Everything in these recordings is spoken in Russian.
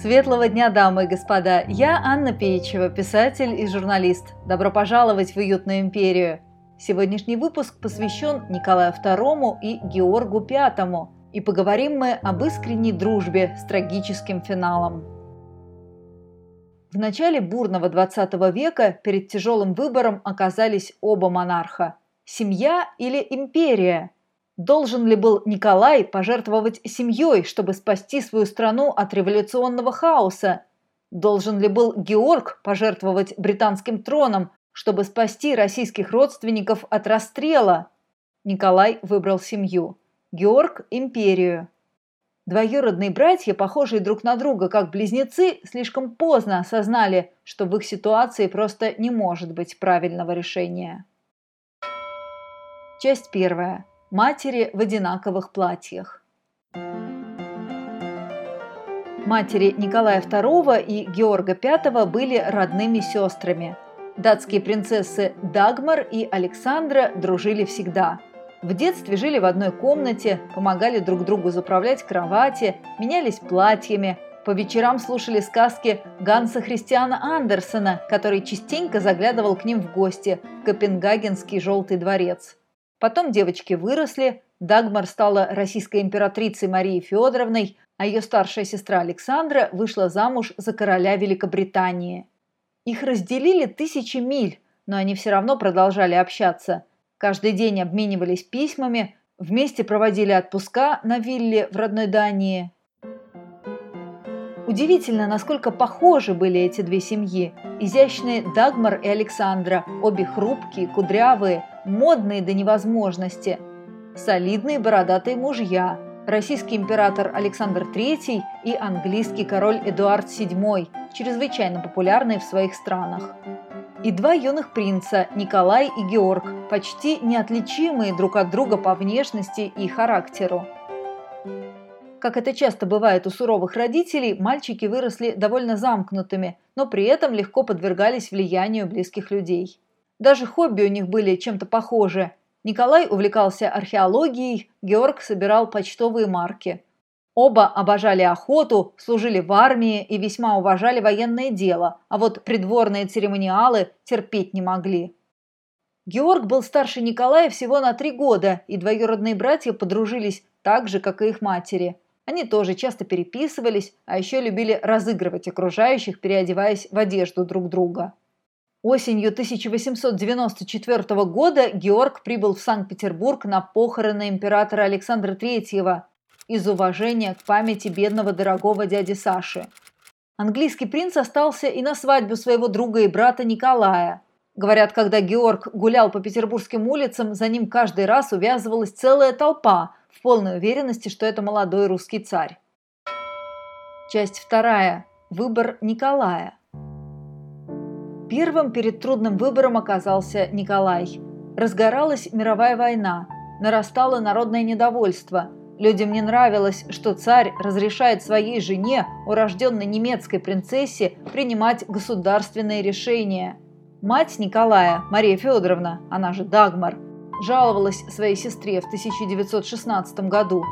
Светлого дня, дамы и господа! Я Анна Пеичева, писатель и журналист. Добро пожаловать в уютную империю! Сегодняшний выпуск посвящен Николаю II и Георгу V, и поговорим мы об искренней дружбе с трагическим финалом. В начале бурного 20 века перед тяжелым выбором оказались оба монарха – семья или империя – Должен ли был Николай пожертвовать семьей, чтобы спасти свою страну от революционного хаоса? Должен ли был Георг пожертвовать британским троном, чтобы спасти российских родственников от расстрела? Николай выбрал семью. Георг – империю. Двоюродные братья, похожие друг на друга как близнецы, слишком поздно осознали, что в их ситуации просто не может быть правильного решения. Часть первая матери в одинаковых платьях. Матери Николая II и Георга V были родными сестрами. Датские принцессы Дагмар и Александра дружили всегда. В детстве жили в одной комнате, помогали друг другу заправлять кровати, менялись платьями, по вечерам слушали сказки Ганса Христиана Андерсона, который частенько заглядывал к ним в гости в Копенгагенский желтый дворец. Потом девочки выросли, Дагмар стала российской императрицей Марией Федоровной, а ее старшая сестра Александра вышла замуж за короля Великобритании. Их разделили тысячи миль, но они все равно продолжали общаться. Каждый день обменивались письмами, вместе проводили отпуска на вилле в родной Дании. Удивительно, насколько похожи были эти две семьи. Изящные Дагмар и Александра, обе хрупкие, кудрявые, модные до невозможности. Солидные бородатые мужья, российский император Александр III и английский король Эдуард VII, чрезвычайно популярные в своих странах. И два юных принца, Николай и Георг, почти неотличимые друг от друга по внешности и характеру. Как это часто бывает у суровых родителей, мальчики выросли довольно замкнутыми, но при этом легко подвергались влиянию близких людей. Даже хобби у них были чем-то похожи. Николай увлекался археологией, Георг собирал почтовые марки. Оба обожали охоту, служили в армии и весьма уважали военное дело, а вот придворные церемониалы терпеть не могли. Георг был старше Николая всего на три года, и двоюродные братья подружились так же, как и их матери – они тоже часто переписывались, а еще любили разыгрывать окружающих, переодеваясь в одежду друг друга. Осенью 1894 года Георг прибыл в Санкт-Петербург на похороны императора Александра III из уважения к памяти бедного дорогого дяди Саши. Английский принц остался и на свадьбу своего друга и брата Николая. Говорят, когда Георг гулял по петербургским улицам, за ним каждый раз увязывалась целая толпа, в полной уверенности, что это молодой русский царь. Часть вторая. Выбор Николая. Первым перед трудным выбором оказался Николай. Разгоралась мировая война, нарастало народное недовольство. Людям не нравилось, что царь разрешает своей жене, урожденной немецкой принцессе, принимать государственные решения. Мать Николая, Мария Федоровна, она же Дагмар, жаловалась своей сестре в 1916 году.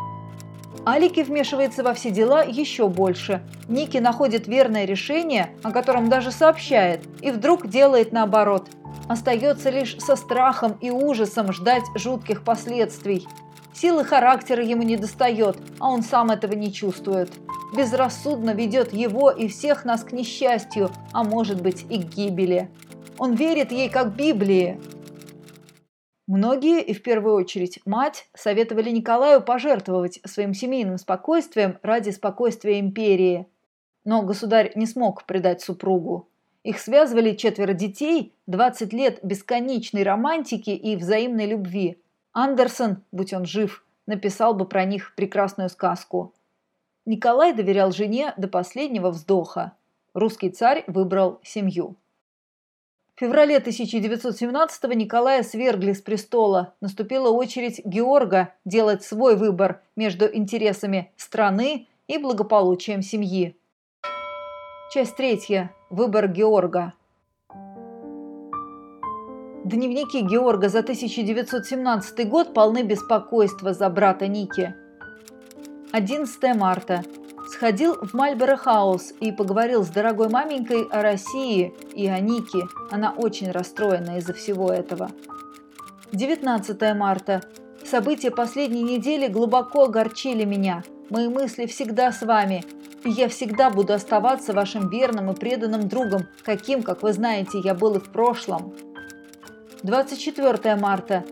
Алики вмешивается во все дела еще больше. Ники находит верное решение, о котором даже сообщает, и вдруг делает наоборот. Остается лишь со страхом и ужасом ждать жутких последствий. Силы характера ему не достает, а он сам этого не чувствует. Безрассудно ведет его и всех нас к несчастью, а может быть и к гибели. Он верит ей как Библии, Многие, и в первую очередь мать, советовали Николаю пожертвовать своим семейным спокойствием ради спокойствия империи. Но государь не смог предать супругу. Их связывали четверо детей, 20 лет бесконечной романтики и взаимной любви. Андерсон, будь он жив, написал бы про них прекрасную сказку. Николай доверял жене до последнего вздоха. Русский царь выбрал семью. В феврале 1917-го Николая свергли с престола. Наступила очередь Георга делать свой выбор между интересами страны и благополучием семьи. Часть третья. Выбор Георга. Дневники Георга за 1917 год полны беспокойства за брата Ники. 11 марта. Сходил в Мальборо Хаус и поговорил с дорогой маменькой о России и о Нике. Она очень расстроена из-за всего этого. 19 марта. События последней недели глубоко огорчили меня. Мои мысли всегда с вами, и я всегда буду оставаться вашим верным и преданным другом, каким, как вы знаете, я был и в прошлом. 24 марта.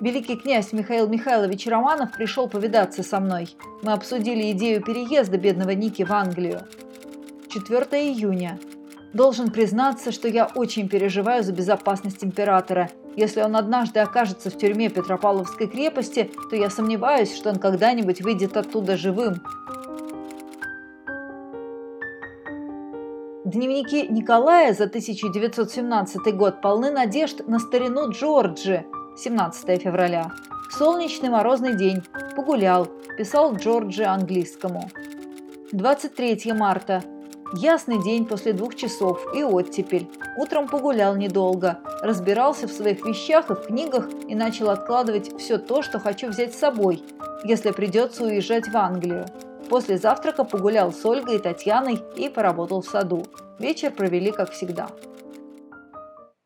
Великий князь Михаил Михайлович Романов пришел повидаться со мной. Мы обсудили идею переезда бедного Ники в Англию. 4 июня. Должен признаться, что я очень переживаю за безопасность императора. Если он однажды окажется в тюрьме Петропавловской крепости, то я сомневаюсь, что он когда-нибудь выйдет оттуда живым. Дневники Николая за 1917 год полны надежд на старину Джорджи. 17 февраля. Солнечный морозный день. Погулял. Писал Джорджи английскому. 23 марта. Ясный день после двух часов и оттепель. Утром погулял недолго. Разбирался в своих вещах и в книгах и начал откладывать все то, что хочу взять с собой, если придется уезжать в Англию. После завтрака погулял с Ольгой и Татьяной и поработал в саду. Вечер провели как всегда.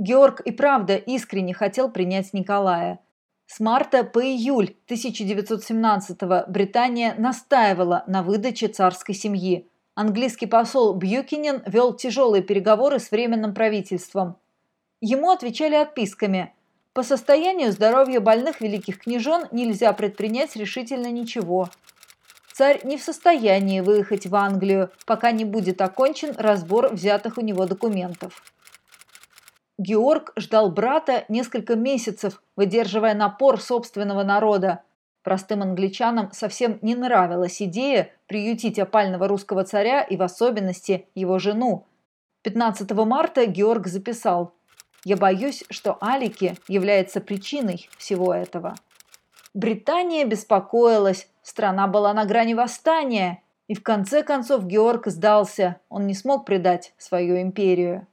Георг и правда искренне хотел принять Николая. С марта по июль 1917-го Британия настаивала на выдаче царской семьи. Английский посол Бьюкинен вел тяжелые переговоры с Временным правительством. Ему отвечали отписками. По состоянию здоровья больных великих княжон нельзя предпринять решительно ничего. Царь не в состоянии выехать в Англию, пока не будет окончен разбор взятых у него документов. Георг ждал брата несколько месяцев, выдерживая напор собственного народа. Простым англичанам совсем не нравилась идея приютить опального русского царя и в особенности его жену. 15 марта Георг записал «Я боюсь, что Алики является причиной всего этого». Британия беспокоилась, страна была на грани восстания, и в конце концов Георг сдался, он не смог предать свою империю.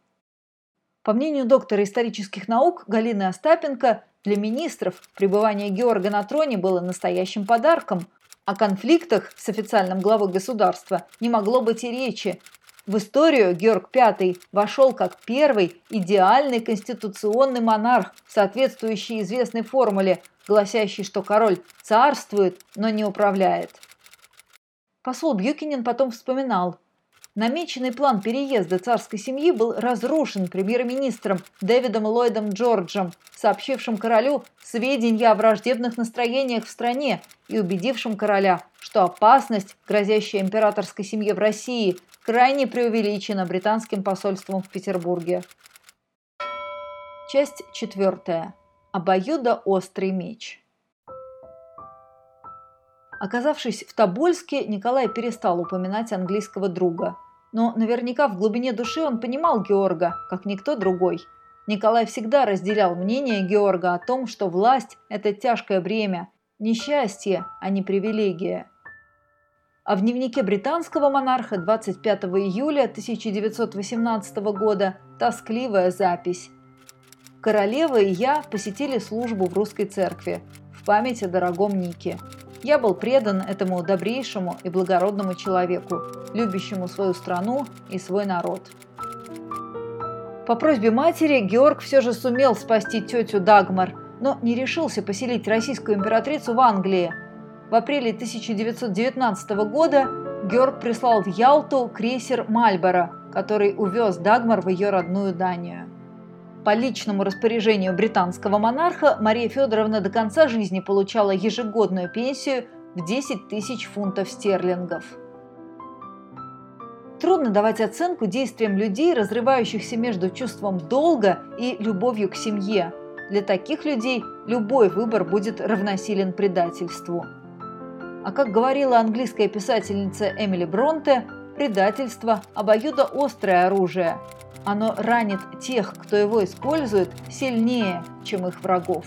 По мнению доктора исторических наук Галины Остапенко, для министров пребывание Георга на троне было настоящим подарком. О конфликтах с официальным главой государства не могло быть и речи. В историю Георг V вошел как первый идеальный конституционный монарх, соответствующий известной формуле гласящий, что король царствует, но не управляет. Посол Бьюкинин потом вспоминал. Намеченный план переезда царской семьи был разрушен премьер-министром Дэвидом Ллойдом Джорджем, сообщившим королю сведения о враждебных настроениях в стране и убедившим короля, что опасность, грозящая императорской семье в России, крайне преувеличена британским посольством в Петербурге. Часть четвертая обоюдоострый меч. Оказавшись в Тобольске, Николай перестал упоминать английского друга. Но наверняка в глубине души он понимал Георга, как никто другой. Николай всегда разделял мнение Георга о том, что власть – это тяжкое бремя, несчастье, а не привилегия. А в дневнике британского монарха 25 июля 1918 года тоскливая запись Королева и я посетили службу в русской церкви в память о дорогом Нике. Я был предан этому добрейшему и благородному человеку, любящему свою страну и свой народ. По просьбе матери Георг все же сумел спасти тетю Дагмар, но не решился поселить российскую императрицу в Англии. В апреле 1919 года Георг прислал в Ялту крейсер «Мальборо», который увез Дагмар в ее родную Данию. По личному распоряжению британского монарха Мария Федоровна до конца жизни получала ежегодную пенсию в 10 тысяч фунтов стерлингов. Трудно давать оценку действиям людей, разрывающихся между чувством долга и любовью к семье. Для таких людей любой выбор будет равносилен предательству. А как говорила английская писательница Эмили Бронте, предательство – обоюдоострое оружие – оно ранит тех, кто его использует, сильнее, чем их врагов.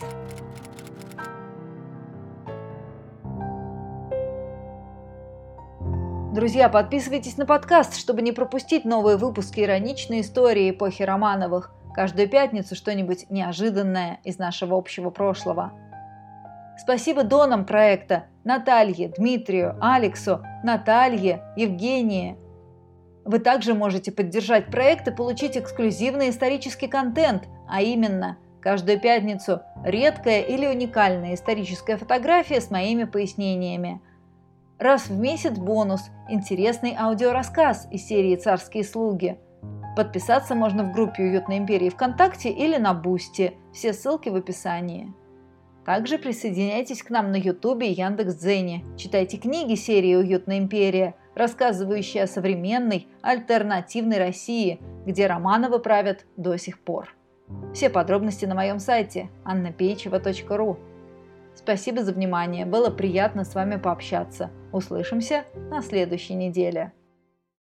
Друзья, подписывайтесь на подкаст, чтобы не пропустить новые выпуски ироничной истории эпохи Романовых. Каждую пятницу что-нибудь неожиданное из нашего общего прошлого. Спасибо донам проекта Наталье, Дмитрию, Алексу, Наталье, Евгении. Вы также можете поддержать проект и получить эксклюзивный исторический контент, а именно каждую пятницу редкая или уникальная историческая фотография с моими пояснениями. Раз в месяц бонус – интересный аудиорассказ из серии «Царские слуги». Подписаться можно в группе «Уютной империи» ВКонтакте или на Boosty. Все ссылки в описании. Также присоединяйтесь к нам на Ютубе и Яндекс.Дзене. Читайте книги серии «Уютная империя», рассказывающие о современной, альтернативной России, где Романовы правят до сих пор. Все подробности на моем сайте annapeichева.ру. Спасибо за внимание, было приятно с вами пообщаться. Услышимся на следующей неделе.